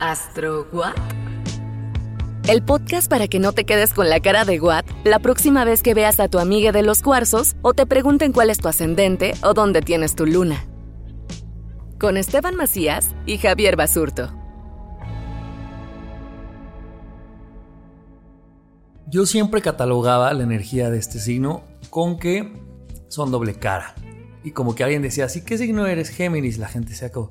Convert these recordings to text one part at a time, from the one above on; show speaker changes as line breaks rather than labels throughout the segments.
¿Astro What? El podcast para que no te quedes con la cara de What la próxima vez que veas a tu amiga de los cuarzos o te pregunten cuál es tu ascendente o dónde tienes tu luna. Con Esteban Macías y Javier Basurto.
Yo siempre catalogaba la energía de este signo con que son doble cara. Y como que alguien decía, ¿sí qué signo eres Géminis? La gente se como,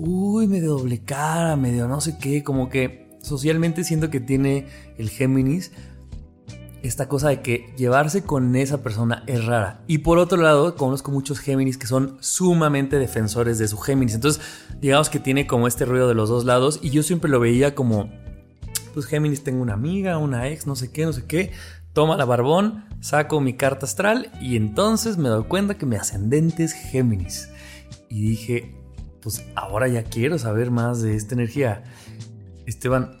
uy, medio doble cara, medio no sé qué, como que socialmente siento que tiene el Géminis esta cosa de que llevarse con esa persona es rara. Y por otro lado, conozco muchos Géminis que son sumamente defensores de su Géminis. Entonces, digamos que tiene como este ruido de los dos lados y yo siempre lo veía como, pues Géminis tengo una amiga, una ex, no sé qué, no sé qué. Toma la barbón, saco mi carta astral y entonces me doy cuenta que mi ascendente es Géminis. Y dije, pues ahora ya quiero saber más de esta energía. Esteban,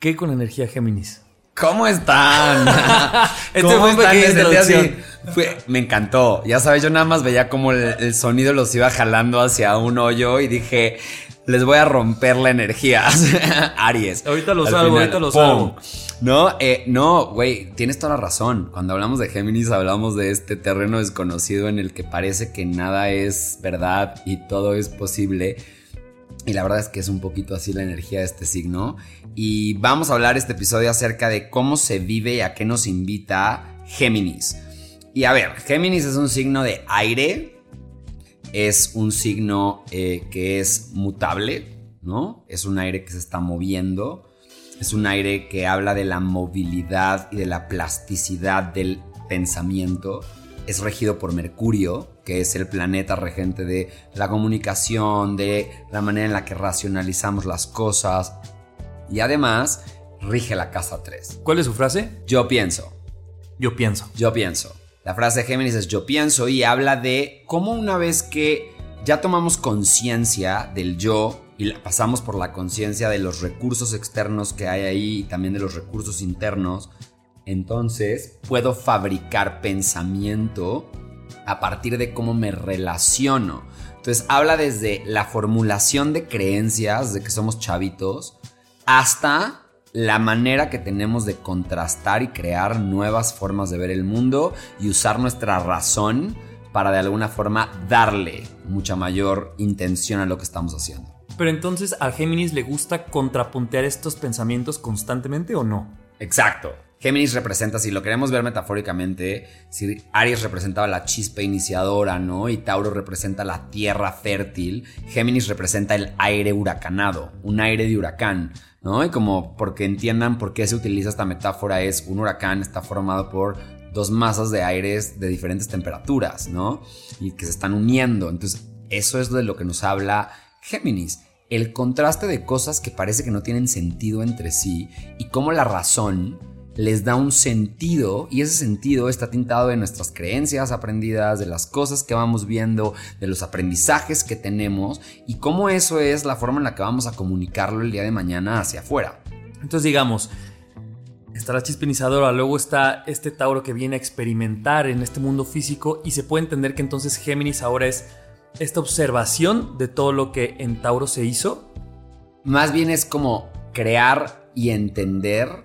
¿qué con energía Géminis?
¿Cómo están?
Este
¿Cómo
fue
están? sentí así. Fue- me encantó. Ya sabes, yo nada más veía como el, el sonido los iba jalando hacia un hoyo y dije, les voy a romper la energía. Aries.
Ahorita lo
Al
salvo, ahorita lo salvo.
No, eh, no, güey, tienes toda la razón. Cuando hablamos de Géminis, hablamos de este terreno desconocido en el que parece que nada es verdad y todo es posible. Y la verdad es que es un poquito así la energía de este signo. Y vamos a hablar este episodio acerca de cómo se vive y a qué nos invita Géminis. Y a ver, Géminis es un signo de aire. Es un signo eh, que es mutable, ¿no? Es un aire que se está moviendo. Es un aire que habla de la movilidad y de la plasticidad del pensamiento. Es regido por Mercurio, que es el planeta regente de la comunicación, de la manera en la que racionalizamos las cosas. Y además, rige la casa 3.
¿Cuál es su frase?
Yo pienso.
Yo pienso.
Yo pienso. La frase de Géminis es yo pienso y habla de cómo una vez que ya tomamos conciencia del yo y pasamos por la conciencia de los recursos externos que hay ahí y también de los recursos internos, entonces puedo fabricar pensamiento a partir de cómo me relaciono. Entonces habla desde la formulación de creencias, de que somos chavitos, hasta la manera que tenemos de contrastar y crear nuevas formas de ver el mundo y usar nuestra razón para de alguna forma darle mucha mayor intención a lo que estamos haciendo.
Pero entonces a Géminis le gusta contrapuntear estos pensamientos constantemente o no?
Exacto. Géminis representa, si lo queremos ver metafóricamente, si Aries representaba la chispa iniciadora, ¿no? Y Tauro representa la tierra fértil, Géminis representa el aire huracanado, un aire de huracán, ¿no? Y como porque entiendan por qué se utiliza esta metáfora, es un huracán está formado por dos masas de aires de diferentes temperaturas, ¿no? Y que se están uniendo. Entonces, eso es de lo que nos habla Géminis. El contraste de cosas que parece que no tienen sentido entre sí y cómo la razón les da un sentido y ese sentido está tintado de nuestras creencias aprendidas, de las cosas que vamos viendo, de los aprendizajes que tenemos y cómo eso es la forma en la que vamos a comunicarlo el día de mañana hacia afuera.
Entonces digamos, está la chispinizadora, luego está este Tauro que viene a experimentar en este mundo físico y se puede entender que entonces Géminis ahora es esta observación de todo lo que en Tauro se hizo.
Más bien es como crear y entender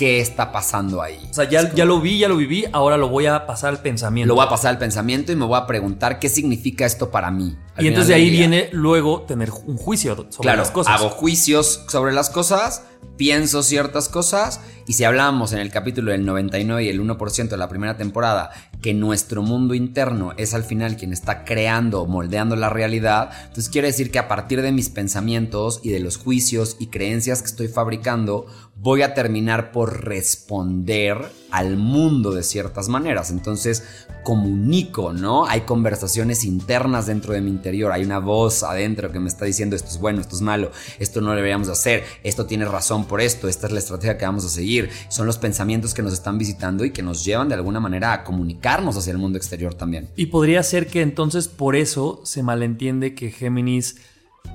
qué está pasando ahí.
O sea, ya, ya lo vi, ya lo viví, ahora lo voy a pasar al pensamiento.
Lo voy a pasar al pensamiento y me voy a preguntar qué significa esto para mí.
Y entonces de ahí viene luego tener un juicio sobre
claro,
las cosas.
Hago juicios sobre las cosas, pienso ciertas cosas y si hablamos en el capítulo del 99 y el 1% de la primera temporada que nuestro mundo interno es al final quien está creando, moldeando la realidad, entonces quiere decir que a partir de mis pensamientos y de los juicios y creencias que estoy fabricando, voy a terminar por responder al mundo de ciertas maneras. Entonces comunico, ¿no? Hay conversaciones internas dentro de mi interior, hay una voz adentro que me está diciendo esto es bueno, esto es malo, esto no deberíamos hacer, esto tiene razón por esto, esta es la estrategia que vamos a seguir. Son los pensamientos que nos están visitando y que nos llevan de alguna manera a comunicarnos hacia el mundo exterior también.
Y podría ser que entonces por eso se malentiende que Géminis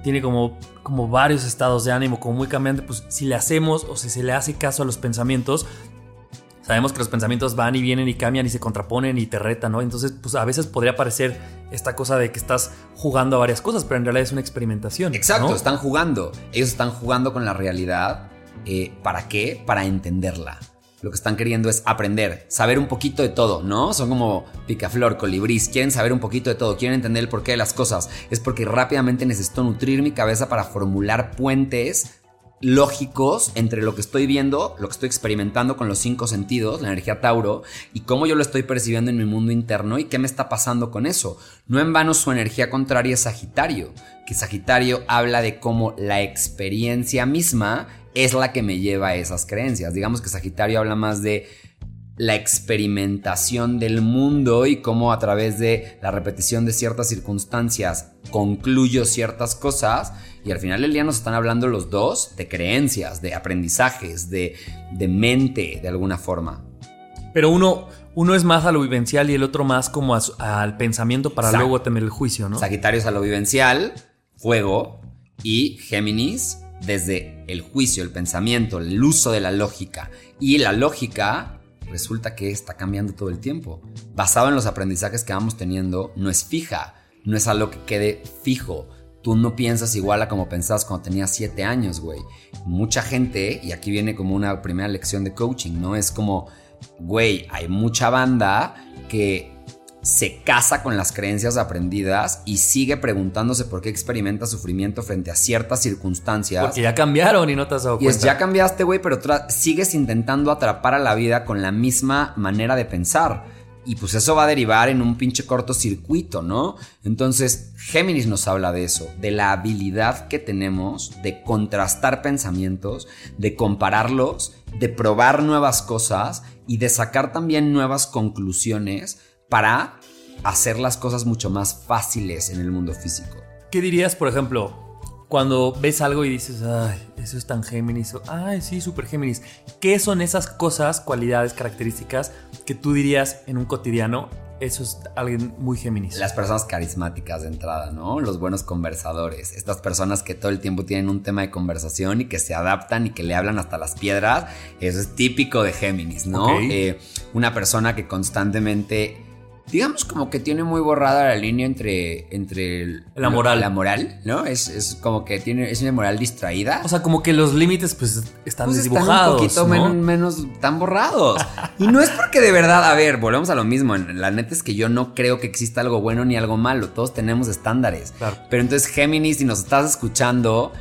tiene como, como varios estados de ánimo, como muy cambiante, pues si le hacemos o si se le hace caso a los pensamientos, sabemos que los pensamientos van y vienen y cambian y se contraponen y te retan, ¿no? Entonces, pues a veces podría parecer esta cosa de que estás jugando a varias cosas, pero en realidad es una experimentación.
Exacto, están jugando. Ellos están jugando con la realidad. Eh, ¿Para qué? Para entenderla lo que están queriendo es aprender, saber un poquito de todo, ¿no? Son como picaflor, colibrís, quieren saber un poquito de todo, quieren entender el porqué de las cosas. Es porque rápidamente necesito nutrir mi cabeza para formular puentes lógicos entre lo que estoy viendo, lo que estoy experimentando con los cinco sentidos, la energía Tauro, y cómo yo lo estoy percibiendo en mi mundo interno y qué me está pasando con eso. No en vano su energía contraria es Sagitario, que Sagitario habla de cómo la experiencia misma es la que me lleva a esas creencias. Digamos que Sagitario habla más de la experimentación del mundo y cómo a través de la repetición de ciertas circunstancias concluyo ciertas cosas y al final del día nos están hablando los dos de creencias, de aprendizajes, de, de mente de alguna forma.
Pero uno, uno es más a lo vivencial y el otro más como al pensamiento para luego tener el juicio, ¿no?
Sagitario es a lo vivencial, fuego y Géminis desde el juicio, el pensamiento, el uso de la lógica. Y la lógica resulta que está cambiando todo el tiempo. Basado en los aprendizajes que vamos teniendo, no es fija, no es algo que quede fijo. Tú no piensas igual a como pensabas cuando tenías 7 años, güey. Mucha gente, y aquí viene como una primera lección de coaching, ¿no? Es como, güey, hay mucha banda que se casa con las creencias aprendidas y sigue preguntándose por qué experimenta sufrimiento frente a ciertas circunstancias.
Porque ya cambiaron y no te has dado
y
cuenta.
Es, ya cambiaste, güey, pero sigues intentando atrapar a la vida con la misma manera de pensar. Y pues eso va a derivar en un pinche cortocircuito, ¿no? Entonces, Géminis nos habla de eso, de la habilidad que tenemos de contrastar pensamientos, de compararlos, de probar nuevas cosas y de sacar también nuevas conclusiones para hacer las cosas mucho más fáciles en el mundo físico.
¿Qué dirías, por ejemplo, cuando ves algo y dices, ay, eso es tan Géminis, o ay, sí, súper Géminis? ¿Qué son esas cosas, cualidades, características que tú dirías en un cotidiano? Eso es alguien muy Géminis.
Las personas carismáticas de entrada, ¿no? Los buenos conversadores. Estas personas que todo el tiempo tienen un tema de conversación y que se adaptan y que le hablan hasta las piedras. Eso es típico de Géminis, ¿no? Eh, una persona que constantemente digamos como que tiene muy borrada la línea entre, entre
la moral.
La moral, ¿no? Es, es, como que tiene, es una moral distraída.
O sea, como que los límites pues están pues desdibujados.
Están un poquito menos, tan borrados. y no es porque de verdad, a ver, volvemos a lo mismo. La neta es que yo no creo que exista algo bueno ni algo malo. Todos tenemos estándares. Pero entonces, Géminis, si nos estás escuchando,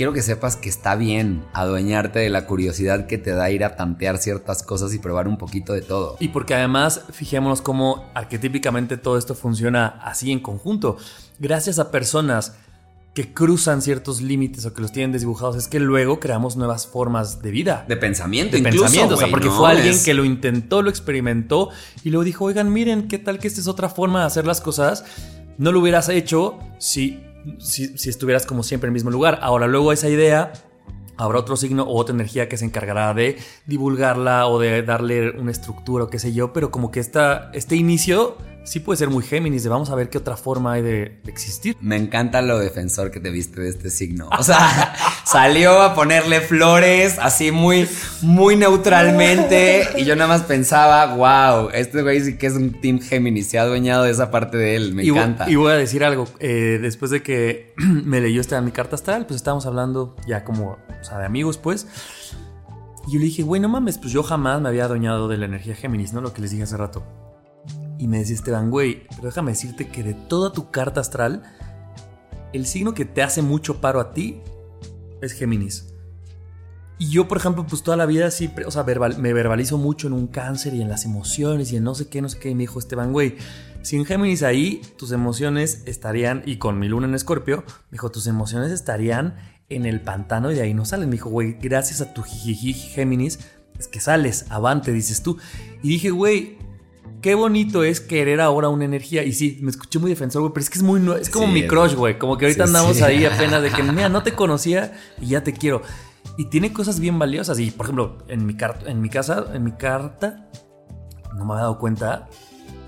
quiero que sepas que está bien adueñarte de la curiosidad que te da ir a tantear ciertas cosas y probar un poquito de todo.
Y porque además, fijémonos cómo arquetípicamente todo esto funciona así en conjunto. Gracias a personas que cruzan ciertos límites o que los tienen desdibujados, es que luego creamos nuevas formas de vida.
De pensamiento,
de pensamiento. o sea, porque fue alguien que lo intentó, lo experimentó y luego dijo, oigan, miren, ¿qué tal que esta es otra forma de hacer las cosas? No lo hubieras hecho si si, estuvieras como siempre en el mismo lugar. Ahora, luego esa idea habrá otro signo o otra energía que se encargará de divulgarla o de darle una estructura o qué sé yo, pero como que esta, este inicio sí puede ser muy Géminis, de vamos a ver qué otra forma hay de, existir.
Me encanta lo defensor que te viste de este signo. O sea, salió a ponerle flores así muy, muy neutralmente y yo nada más pensaba, wow, este güey sí que es un Team Géminis, se ha adueñado de esa parte de él, me encanta.
Y voy a decir algo, eh, después de que me leyó esta mi carta astral, pues estábamos hablando ya como, o sea, de amigos pues. Y yo le dije, güey, no mames, pues yo jamás me había adueñado de la energía Géminis, ¿no? Lo que les dije hace rato. Y me decía Esteban, güey, pero déjame decirte que de toda tu carta astral, el signo que te hace mucho paro a ti es Géminis. Y yo, por ejemplo, pues toda la vida sí, o sea, me verbalizo mucho en un cáncer y en las emociones y en no sé qué, no sé qué. Y me dijo Esteban, güey, sin Géminis ahí, tus emociones estarían, y con mi luna en Escorpio, me dijo, tus emociones estarían en el pantano y de ahí no salen. Me dijo, güey, gracias a tu jijiji Géminis, es que sales, avante, dices tú. Y dije, güey, qué bonito es querer ahora una energía. Y sí, me escuché muy defensor, güey, pero es que es muy, es como mi crush, güey. Como que ahorita andamos ahí apenas de que, mira, no te conocía y ya te quiero. Y tiene cosas bien valiosas. Y, por ejemplo, en mi, en mi casa, en mi carta, no me había dado cuenta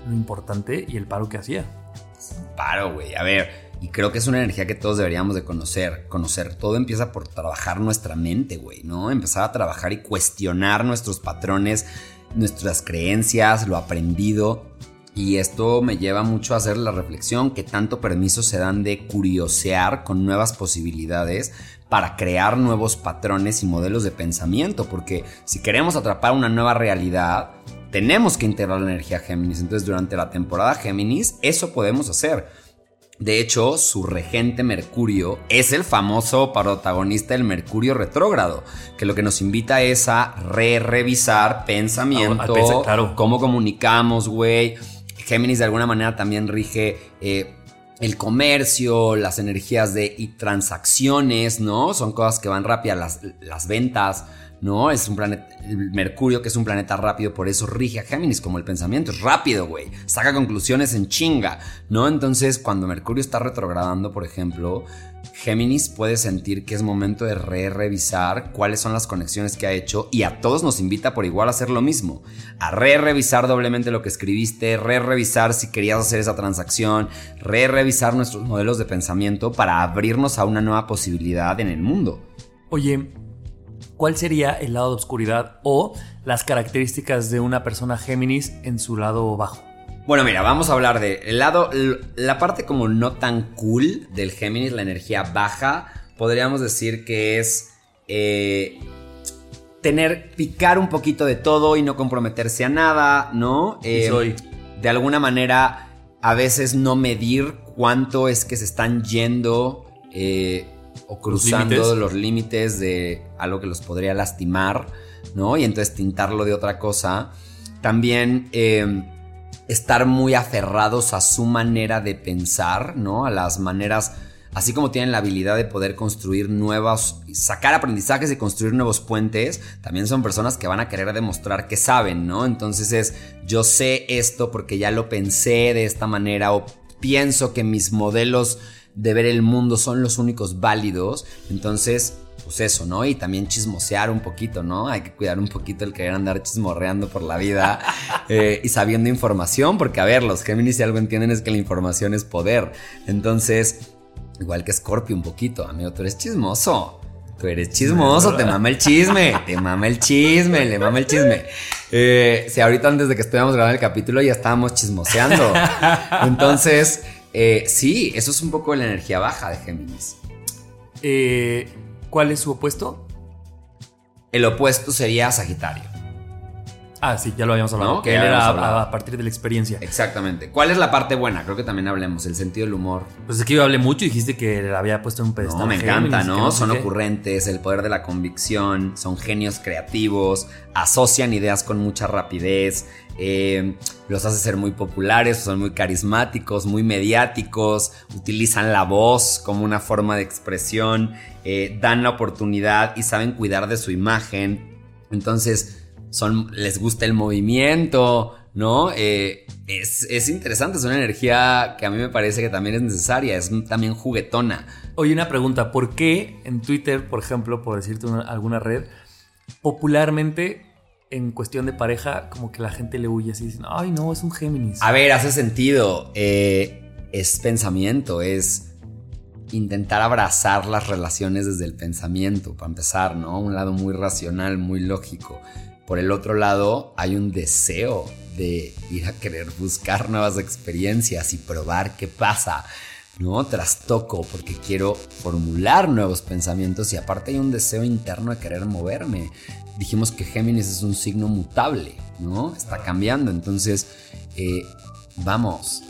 lo importante y el paro que hacía.
Paro, güey. A ver, y creo que es una energía que todos deberíamos de conocer. Conocer todo empieza por trabajar nuestra mente, güey, ¿no? Empezar a trabajar y cuestionar nuestros patrones, nuestras creencias, lo aprendido. Y esto me lleva mucho a hacer la reflexión que tanto permiso se dan de curiosear con nuevas posibilidades para crear nuevos patrones y modelos de pensamiento, porque si queremos atrapar una nueva realidad, tenemos que integrar la energía Géminis. Entonces, durante la temporada Géminis, eso podemos hacer. De hecho, su regente Mercurio es el famoso protagonista del Mercurio retrógrado, que lo que nos invita es a re-revisar pensamiento, cómo comunicamos, güey. Géminis de alguna manera también rige eh, el comercio, las energías de y transacciones, ¿no? Son cosas que van rápidas, las, las ventas, ¿no? Es un planeta, Mercurio, que es un planeta rápido, por eso rige a Géminis, como el pensamiento es rápido, güey. Saca conclusiones en chinga, ¿no? Entonces, cuando Mercurio está retrogradando, por ejemplo, Géminis puede sentir que es momento de re revisar cuáles son las conexiones que ha hecho y a todos nos invita por igual a hacer lo mismo. A re revisar doblemente lo que escribiste, re revisar si querías hacer esa transacción, re revisar nuestros modelos de pensamiento para abrirnos a una nueva posibilidad en el mundo.
Oye, ¿cuál sería el lado de oscuridad o las características de una persona Géminis en su lado bajo?
Bueno, mira, vamos a hablar de el lado, la parte como no tan cool del Géminis, la energía baja, podríamos decir que es eh, tener, picar un poquito de todo y no comprometerse a nada, ¿no?
Eh, soy.
De alguna manera, a veces no medir cuánto es que se están yendo eh, o cruzando los límites de algo que los podría lastimar, ¿no? Y entonces tintarlo de otra cosa. También eh, estar muy aferrados a su manera de pensar, ¿no? A las maneras, así como tienen la habilidad de poder construir nuevas, sacar aprendizajes y construir nuevos puentes, también son personas que van a querer demostrar que saben, ¿no? Entonces es, yo sé esto porque ya lo pensé de esta manera o pienso que mis modelos de ver el mundo son los únicos válidos. Entonces, pues eso, ¿no? Y también chismosear un poquito, ¿no? Hay que cuidar un poquito el querer andar chismorreando por la vida eh, y sabiendo información, porque a ver, los Géminis si algo entienden es que la información es poder. Entonces, igual que Scorpio un poquito, amigo, tú eres chismoso. Tú eres chismoso, te mama el chisme, te mama el chisme, le mama el chisme. Eh, si ahorita antes de que estuviéramos grabando el capítulo ya estábamos chismoseando. Entonces, eh, sí, eso es un poco la energía baja de Géminis.
Eh, ¿Cuál es su opuesto?
El opuesto sería Sagitario.
Ah, sí, ya lo habíamos hablado. Que, él era a, partir de la experiencia.
Exactamente. ¿Cuál es la parte buena? Creo que también hablemos, el sentido del humor.
Pues es que yo hablé mucho y dijiste que le había puesto en un pedestal.
No, me encanta, ¿no? son ocurrentes, el poder de la convicción, son genios creativos, asocian ideas con mucha rapidez, eh, los hace ser muy populares, son muy carismáticos, muy mediáticos, utilizan la voz como una forma de expresión, eh, dan la oportunidad y saben cuidar de su imagen. Entonces, son, les gusta el movimiento, ¿no? Eh, es, interesante, es una energía que a mí me parece que también es necesaria, es también juguetona.
Oye, una pregunta, ¿por qué en Twitter, por ejemplo, por decirte alguna red, popularmente en cuestión de pareja, como que la gente le huye así, dicen, ay no, es un Géminis?
A ver, hace sentido, eh, es pensamiento, es intentar abrazar las relaciones desde el pensamiento, para empezar, ¿no? Un lado muy racional, muy lógico. Por el otro lado, hay un deseo de ir a querer buscar nuevas experiencias y probar qué pasa, ¿no? Trastoco porque quiero formular nuevos pensamientos y aparte hay un deseo interno de querer moverme. Dijimos que Géminis es un signo mutable, ¿no? Está cambiando, entonces, eh, vamos,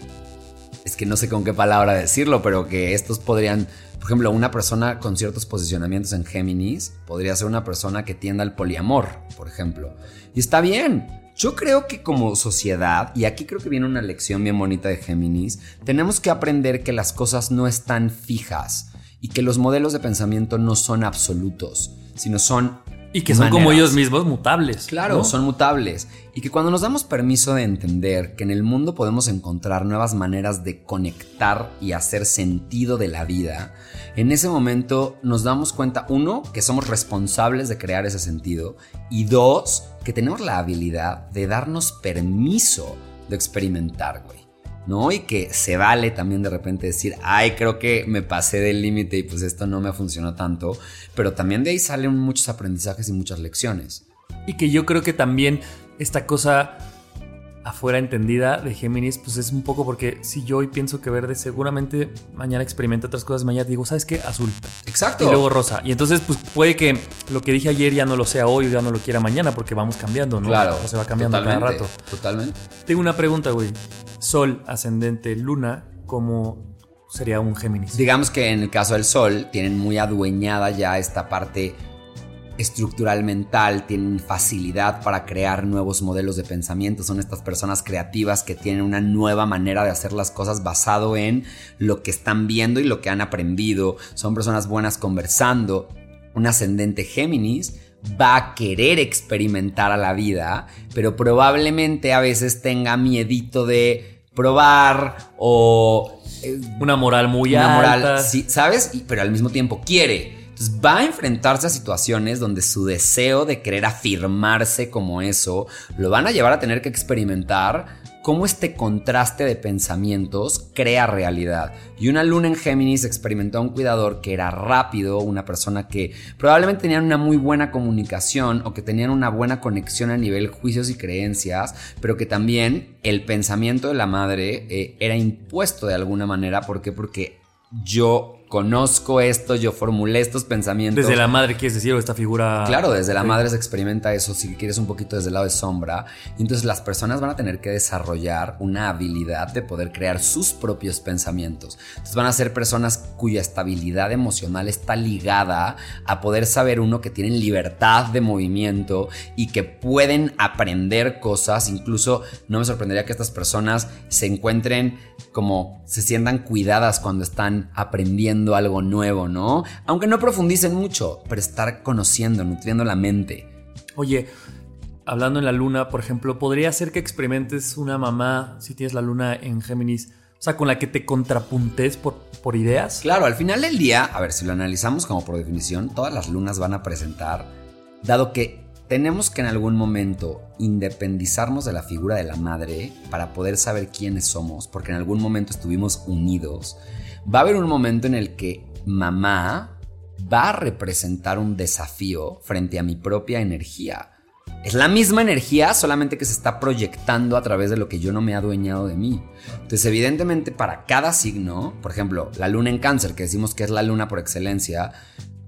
no sé con qué palabra decirlo, pero que estos podrían, por ejemplo, una persona con ciertos posicionamientos en Géminis podría ser una persona que tienda al poliamor, por ejemplo. Y está bien, yo creo que como sociedad, y aquí creo que viene una lección bien bonita de Géminis, tenemos que aprender que las cosas no están fijas y que los modelos de pensamiento no son absolutos, sino son
y que son como ellos mismos mutables.
Claro, son mutables. Y que cuando nos damos permiso de entender que en el mundo podemos encontrar nuevas maneras de conectar y hacer sentido de la vida, en ese momento nos damos cuenta, uno, que somos responsables de crear ese sentido. Y dos, que tenemos la habilidad de darnos permiso de experimentar, güey. ¿No? Y que se vale también de repente decir, ay, creo que me pasé del límite y pues esto no me funcionó tanto, pero también de ahí salen muchos aprendizajes y muchas lecciones.
Y que yo creo que también esta cosa afuera entendida de Géminis, pues es un poco porque si yo hoy pienso que verde, seguramente mañana experimento otras cosas, mañana digo, ¿sabes qué? Azul.
Exacto.
Y luego rosa. Y entonces, pues puede que lo que dije ayer ya no lo sea hoy o ya no lo quiera mañana porque vamos cambiando, ¿no?
Claro.
O se va cambiando cada rato.
Totalmente.
Tengo una pregunta, güey. Sol, ascendente, luna, ¿cómo sería un Géminis?
Digamos que en el caso del Sol, tienen muy adueñada ya esta parte estructural mental, tienen facilidad para crear nuevos modelos de pensamiento, son estas personas creativas que tienen una nueva manera de hacer las cosas basado en lo que están viendo y lo que han aprendido, son personas buenas conversando. Un ascendente Géminis va a querer experimentar a la vida, pero probablemente a veces tenga miedito de probar o...
Eh, una moral muy una Moral,
sí, ¿sabes? pero al mismo tiempo quiere va a enfrentarse a situaciones donde su deseo de querer afirmarse como eso lo van a llevar a tener que experimentar cómo este contraste de pensamientos crea realidad. Y una luna en Géminis experimentó a un cuidador que era rápido, una persona que probablemente tenían una muy buena comunicación o que tenían una buena conexión a nivel juicios y creencias, pero que también el pensamiento de la madre eh, era impuesto de alguna manera. ¿Por qué? Porque yo conozco esto, yo formulé estos pensamientos.
Desde la madre, quieres decir, o esta figura.
Claro, desde la madre se experimenta eso, si quieres un poquito desde el lado de sombra. Y entonces las personas van a tener que desarrollar una habilidad de poder crear sus propios pensamientos. Entonces van a ser personas cuya estabilidad emocional está ligada a poder saber uno que tienen libertad de movimiento y que pueden aprender cosas. Incluso no me sorprendería que estas personas se encuentren como se sientan cuidadas cuando están aprendiendo algo nuevo, ¿no? Aunque no profundicen mucho, pero estar conociendo, nutriendo la mente.
Oye, hablando en la luna, por ejemplo, podría ser que experimentes una mamá, si tienes la luna en Géminis, o sea, con la que te contrapuntes por, por ideas.
Claro, al final del día, a ver, si lo analizamos como por definición, todas las lunas van a presentar, dado que tenemos que en algún momento independizarnos de la figura de la madre para poder saber quiénes somos, porque en algún momento estuvimos unidos va a haber un momento en el que mamá va a representar un desafío frente a mi propia energía. Es la misma energía, solamente que se está proyectando a través de lo que yo no me he adueñado de mí. Entonces, evidentemente, para cada signo, por ejemplo, la luna en cáncer, que decimos que es la luna por excelencia,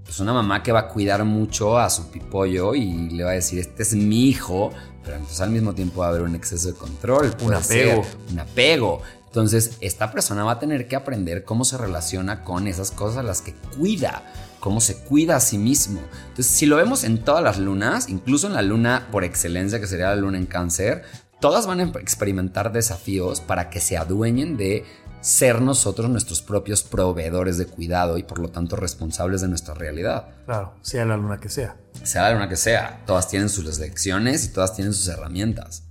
pues una mamá que va a cuidar mucho a su pipollo y le va a decir, este es mi hijo, pero entonces al mismo tiempo va a haber un exceso de control,
un apego.
un apego. Entonces, esta persona va a tener que aprender cómo se relaciona con esas cosas a las que cuida, cómo se cuida a sí mismo. Entonces, si lo vemos en todas las lunas, incluso en la luna por excelencia, que sería la luna en cáncer, todas van a experimentar desafíos para que se adueñen de ser nosotros nuestros propios proveedores de cuidado y por lo tanto responsables de nuestra realidad.
Claro, sea la luna que sea.
Sea la luna que sea. Todas tienen sus lecciones y todas tienen sus herramientas.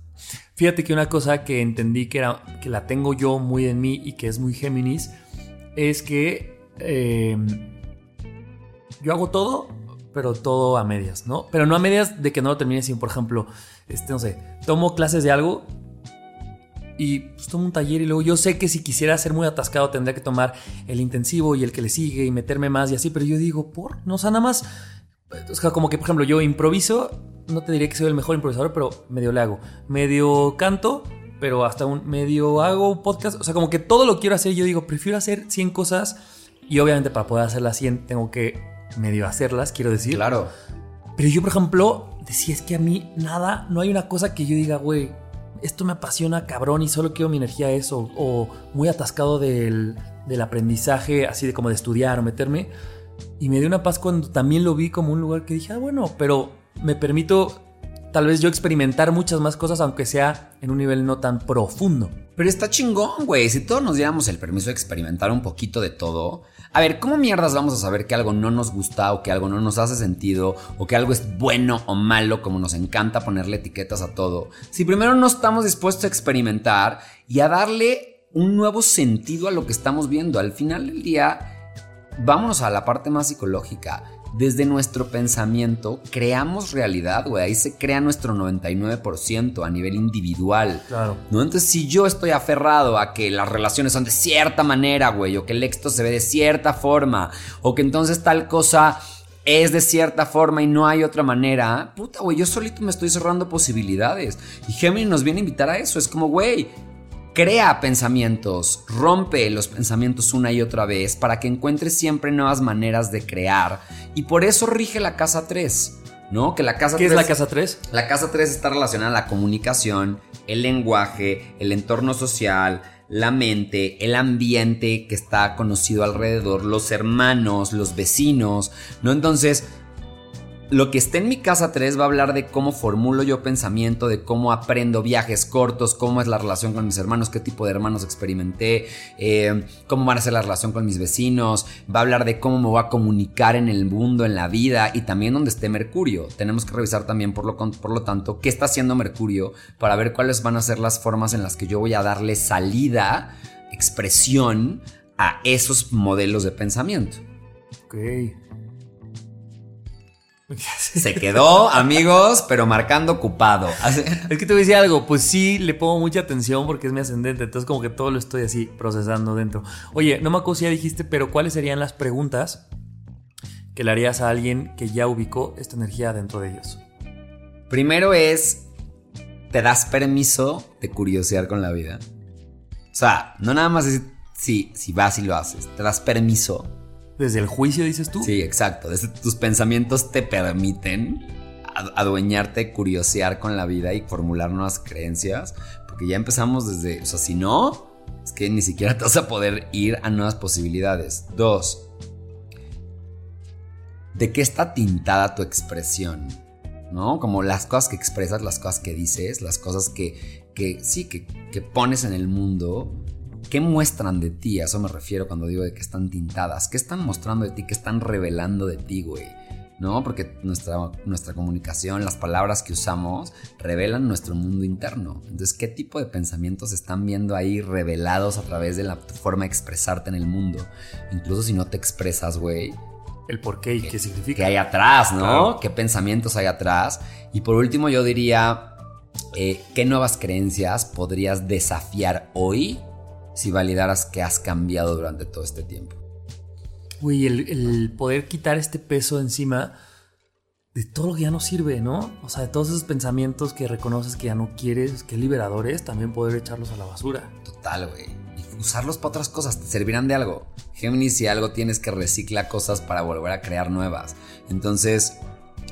Fíjate que una cosa que entendí que, era, que la tengo yo muy en mí y que es muy Géminis es que em, yo hago todo, pero todo a medias, ¿no? Pero no a medias de que no lo termine sin, por ejemplo, este, no sé, tomo clases de algo y pues, tomo un taller y luego yo sé que si quisiera ser muy atascado tendría que tomar el intensivo y el que le sigue y meterme más y así, pero yo digo, por, no, o sea, nada más, o sea, como que, por ejemplo, yo improviso no te diría que soy el mejor improvisador, pero medio le hago. Medio canto pero hasta un medio hago podcast. O sea, como que todo lo quiero hacer. Yo digo, prefiero hacer 100 cosas y obviamente para poder hacer las 100 tengo que medio hacerlas, quiero decir.
Claro.
Pero yo, por ejemplo, decía, es que a mí nada, no hay una cosa que yo diga, güey, esto me apasiona cabrón y solo quiero mi energía a eso. O muy atascado del, del aprendizaje, así de como de estudiar o meterme. Y me dio una paz cuando también lo vi como un lugar que dije, ah, bueno, pero me permito tal vez yo experimentar muchas más cosas, aunque sea en un nivel no tan profundo.
Pero está chingón, güey. Si todos nos diéramos el permiso de experimentar un poquito de todo. A ver, ¿cómo mierdas vamos a saber que algo no nos gusta o que algo no nos hace sentido o que algo es bueno o malo como nos encanta ponerle etiquetas a todo? Si primero no estamos dispuestos a experimentar y a darle un nuevo sentido a lo que estamos viendo. Al final del día, vámonos a la parte más psicológica. Desde nuestro pensamiento creamos realidad, güey. Ahí se crea nuestro 99% a nivel individual.
Claro.
¿No? Entonces, si yo estoy aferrado a que las relaciones son de cierta manera, güey, o que el éxito se ve de cierta forma, o que entonces tal cosa es de cierta forma y no hay otra manera, puta, güey, yo solito me estoy cerrando posibilidades. Y Gemini nos viene a invitar a eso. Es como, güey, Crea pensamientos, rompe los pensamientos una y otra vez para que encuentres siempre nuevas maneras de crear. Y por eso rige la casa 3, ¿no? Que la casa
¿Qué es la casa 3?
La casa 3 está relacionada a la comunicación, el lenguaje, el entorno social, la mente, el ambiente que está conocido alrededor, los hermanos, los vecinos, ¿no? Entonces, lo que está en mi casa 3 va a hablar de cómo formulo yo pensamiento, de cómo aprendo viajes cortos, cómo es la relación con mis hermanos, qué tipo de hermanos experimenté, eh, cómo van a ser la relación con mis vecinos, va a hablar de cómo me voy a comunicar en el mundo, en la vida y también donde esté Mercurio. Tenemos que revisar también, por lo, por lo tanto, qué está haciendo Mercurio para ver cuáles van a ser las formas en las que yo voy a darle salida, expresión a esos modelos de pensamiento.
Ok.
Se quedó, amigos, pero marcando ocupado.
Es que te voy a decir algo, pues sí, le pongo mucha atención porque es mi ascendente, entonces como que todo lo estoy así procesando dentro. Oye, no me acuerdo si ya dijiste, pero ¿cuáles serían las preguntas que le harías a alguien que ya ubicó esta energía dentro de ellos?
Primero es, ¿te das permiso de curiosear con la vida? O sea, no nada más decir, sí, si vas y lo haces, te das permiso
¿Desde el juicio dices tú?
Sí, exacto. Tus pensamientos te permiten adueñarte, curiosear con la vida y formular nuevas creencias. Porque ya empezamos desde, o sea, si no, es que ni siquiera te vas a poder ir a nuevas posibilidades. Dos, ¿de qué está tintada tu expresión? ¿No? Como las cosas que expresas, las cosas que dices, las cosas que, que sí, que, que pones en el mundo ¿Qué muestran de ti? A eso me refiero cuando digo de que están tintadas. ¿Qué están mostrando de ti? ¿Qué están revelando de ti, güey? ¿No? Porque nuestra, nuestra comunicación, las palabras que usamos, revelan nuestro mundo interno. Entonces, ¿qué tipo de pensamientos están viendo ahí revelados a través de la forma de expresarte en el mundo? Incluso si no te expresas, güey.
El por qué y qué, significa.
¿Qué hay atrás, no? ¿Qué pensamientos hay atrás? Y por último, yo diría, eh, ¿qué nuevas creencias podrías desafiar hoy si validaras que has cambiado durante todo este tiempo.
Uy, el, poder quitar este peso encima de todo lo que ya no sirve, ¿no? O sea, de todos esos pensamientos que reconoces que ya no quieres, que liberadores, también poder echarlos a la basura.
Total, güey. Y usarlos para otras cosas, te servirán de algo. Géminis, si algo tienes que reciclar cosas para volver a crear nuevas. Entonces,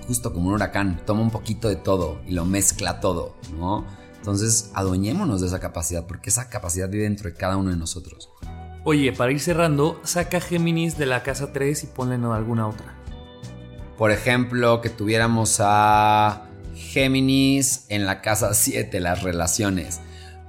justo como un huracán, toma un poquito de todo y lo mezcla todo, ¿no? Entonces, adueñémonos de esa capacidad, porque esa capacidad vive dentro de cada uno de nosotros.
Oye, para ir cerrando, saca Géminis de la casa 3 y ponle en alguna otra.
Por ejemplo, que tuviéramos a Géminis en la casa 7, las relaciones.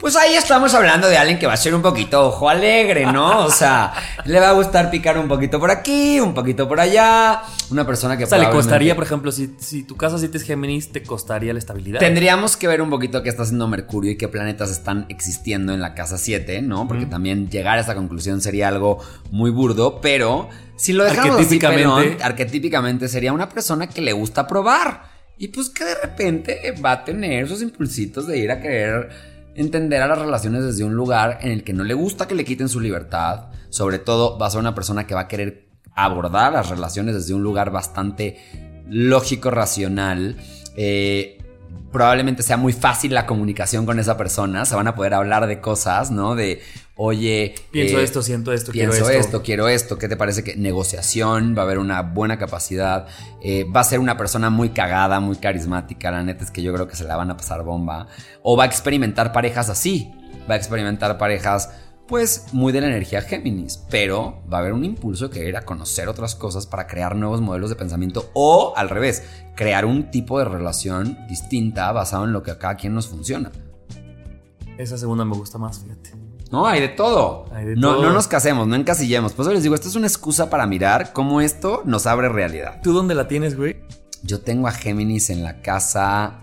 Pues ahí estamos hablando de alguien que va a ser un poquito ojo alegre, ¿no? O sea, le va a gustar picar un poquito por aquí, un poquito por allá. Una persona que...
O sea, le costaría, por ejemplo, si, si tu casa 7 es Géminis, te costaría la estabilidad.
Tendríamos que ver un poquito qué está haciendo Mercurio y qué planetas están existiendo en la casa 7, ¿no? Porque también llegar a esa conclusión sería algo muy burdo, pero si lo dejamos arquetípicamente, arquetípicamente sería una persona que le gusta probar. Y pues que de repente va a tener esos impulsitos de ir a querer entender a las relaciones desde un lugar en el que no le gusta que le quiten su libertad. Sobre todo va a ser una persona que va a querer abordar las relaciones desde un lugar bastante lógico, racional. Eh, probablemente sea muy fácil la comunicación con esa persona, se van a poder hablar de cosas, ¿no? De, oye...
Pienso esto, siento esto,
pienso
quiero
esto.
esto.
quiero esto, ¿qué te parece que negociación? Va a haber una buena capacidad, eh, va a ser una persona muy cagada, muy carismática, la neta es que yo creo que se la van a pasar bomba, o va a experimentar parejas así, va a experimentar parejas pues muy de la energía Géminis, pero va a haber un impulso que ir a conocer otras cosas para crear nuevos modelos de pensamiento o al revés, crear un tipo de relación distinta basado en lo que a cada quien nos funciona.
Esa segunda me gusta más, fíjate.
No, hay de todo.
Hay de
no,
todo.
no nos casemos, no encasillemos. Por eso les digo, esto es una excusa para mirar cómo esto nos abre realidad.
¿Tú dónde la tienes, güey?
Yo tengo a Géminis en la casa.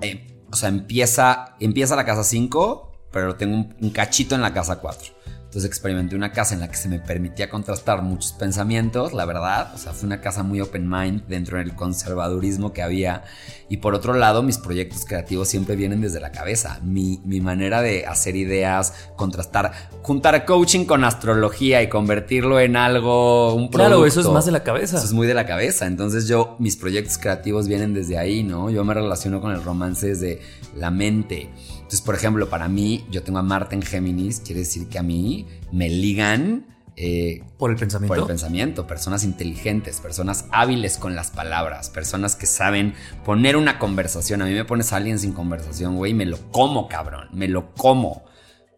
eh, o sea, empieza, empieza la casa 5, pero tengo un, un cachito en la casa 4. Entonces experimenté una casa en la que se me permitía contrastar muchos pensamientos, la verdad. O sea, fue una casa muy open mind dentro del conservadurismo que había. Y por otro lado, mis proyectos creativos siempre vienen desde la cabeza. Mi, mi manera de hacer ideas, contrastar, juntar coaching con astrología y convertirlo en algo, un producto.
Claro, eso es más de la cabeza.
Eso es muy de la cabeza. Entonces yo, mis proyectos creativos vienen desde ahí, ¿no? Yo me relaciono con el romance desde la mente. Entonces, por ejemplo, para mí, yo tengo a Marte en Géminis, quiere decir que a mí me ligan eh,
Por el pensamiento.
por el pensamiento, personas inteligentes, personas hábiles con las palabras, personas que saben poner una conversación. A mí me pones a alguien sin conversación, güey, me lo como, cabrón, me lo como.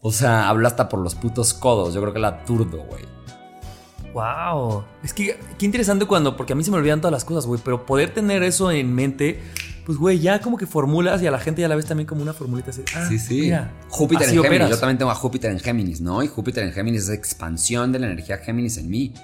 O sea, hablo hasta por los putos codos, yo creo que la aturdo, güey.
Wow. Es que qué interesante cuando, porque a mí se me olvidan todas las cosas, güey, pero poder tener eso en mente, pues, güey, ya como que formulas y a la gente ya la ves también como una formulita así. Ah, mira,
Júpiter
así
en Géminis.
operas.
Yo también tengo a Júpiter en Géminis, ¿no? Y Júpiter en Géminis es expansión de la energía Géminis en mí.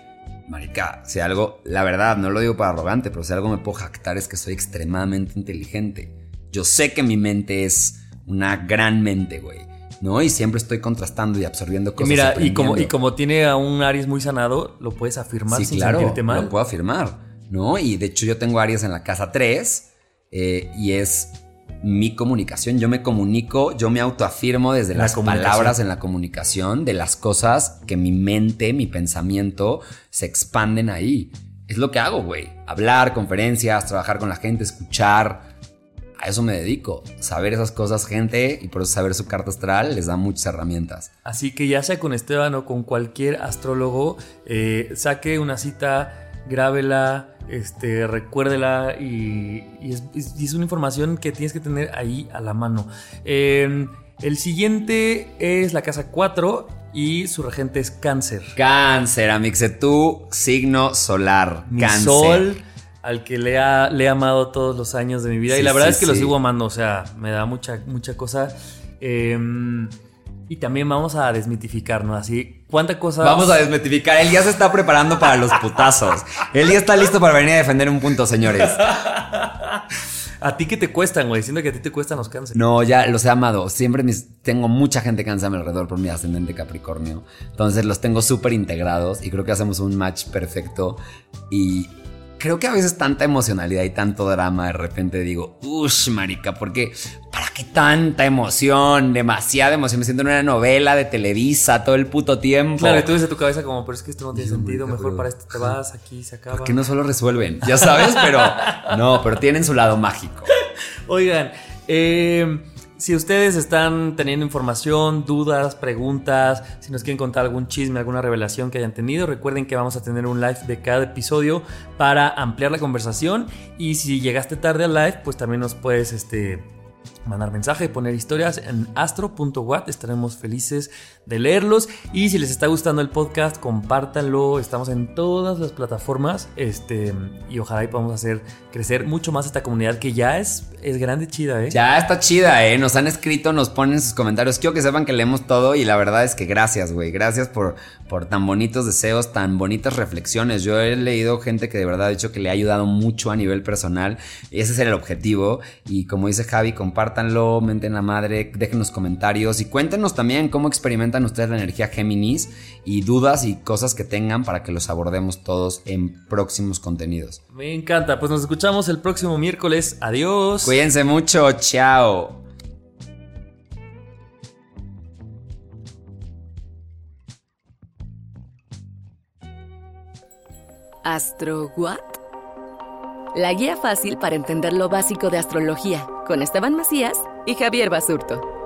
Marica, si algo, la verdad, no lo digo para arrogante, pero si algo me puedo jactar es que soy extremadamente inteligente. Yo sé que mi mente es una gran mente, güey. ¿No? Y siempre estoy contrastando y absorbiendo
Y
cosas.
mira, y como, y como tiene a un Aries muy sanado, lo puedes afirmar
Sí,
sin
claro,
sentirte mal.
lo puedo afirmar, ¿no? Y de hecho yo tengo Aries en la casa 3 eh, y es mi comunicación. Yo me comunico, yo me autoafirmo desde
La
las palabras en la comunicación, de las cosas que mi mente, mi pensamiento se expanden ahí. Es lo que hago, güey. Hablar, conferencias, trabajar con la gente, escuchar. A eso me dedico. Saber esas cosas, gente, y por eso saber su carta astral les da muchas herramientas.
Así que ya sea con Esteban o con cualquier astrólogo, eh, saque una cita, grábela, este, recuérdela y, y es, es- y es una información que tienes que tener ahí a la mano. Eh, el siguiente es la casa 4 y su regente es cáncer.
Cáncer, Amixe, tu signo solar.
Mi
cáncer.
sol, al que le, ha, le he amado todos los años de mi vida.
Sí,
y la verdad
sí,
es que lo sigo amando, o sea, me da mucha, mucha cosa. Eh, y también vamos a desmitificarnos así. ¿Cuánta cosa?
Vamos a desmitificar. Él ya se está preparando para los putazos. Él ya está listo para venir a defender un punto, señores.
A ti que te cuestan, güey. Siento que a ti te cuestan los cánceres.
No, ya los he amado. Siempre mis- tengo mucha gente que a mi alrededor por mi ascendente Capricornio. Entonces los tengo súper integrados y creo que hacemos un match perfecto. Y creo que a veces tanta emocionalidad y tanto drama de repente digo, uff, marica, porque ¿para qué tanta emoción? Demasiada emoción. Me siento en una novela de Televisa todo el puto tiempo.
Claro, y tú desde tu cabeza como, pero es que esto no tiene sentido,
marica,
mejor para esto te vas, aquí se acaba.
¿Por qué no solo resuelven? Ya sabes, pero no, pero tienen su lado mágico.
Oigan, eh, si ustedes están teniendo información, dudas, preguntas, si nos quieren contar algún chisme, alguna revelación que hayan tenido, recuerden que vamos a tener un live de cada episodio para ampliar la conversación. Y si llegaste tarde al live, pues también nos puedes este, mandar mensaje, poner historias en astro.wat. Estaremos felices de leerlos. Y si les está gustando el podcast, compártanlo. Estamos en todas las plataformas. Este, y ojalá y podamos hacer crecer mucho más esta comunidad que ya es, es grande, chida, ¿eh?
Ya está chida, ¿eh? Nos han escrito, nos ponen sus comentarios. Quiero que sepan que leemos todo y la verdad es que gracias, güey. Gracias por, por tan bonitos deseos, tan bonitas reflexiones. Yo he leído gente que de verdad ha dicho que le ha ayudado mucho a nivel personal. Ese es el objetivo. Y como dice Javi, compártanlo, menten la madre, déjenos comentarios y cuéntenos también cómo experimentan ustedes la energía Géminis y dudas y cosas que tengan para que los abordemos todos en próximos contenidos.
Me encanta. Pues nos escuchamos el próximo miércoles. Adiós.
Cuídense mucho, chao.
¿Astro what? La guía fácil para entender lo básico de astrología, con Esteban Macías y Javier Basurto.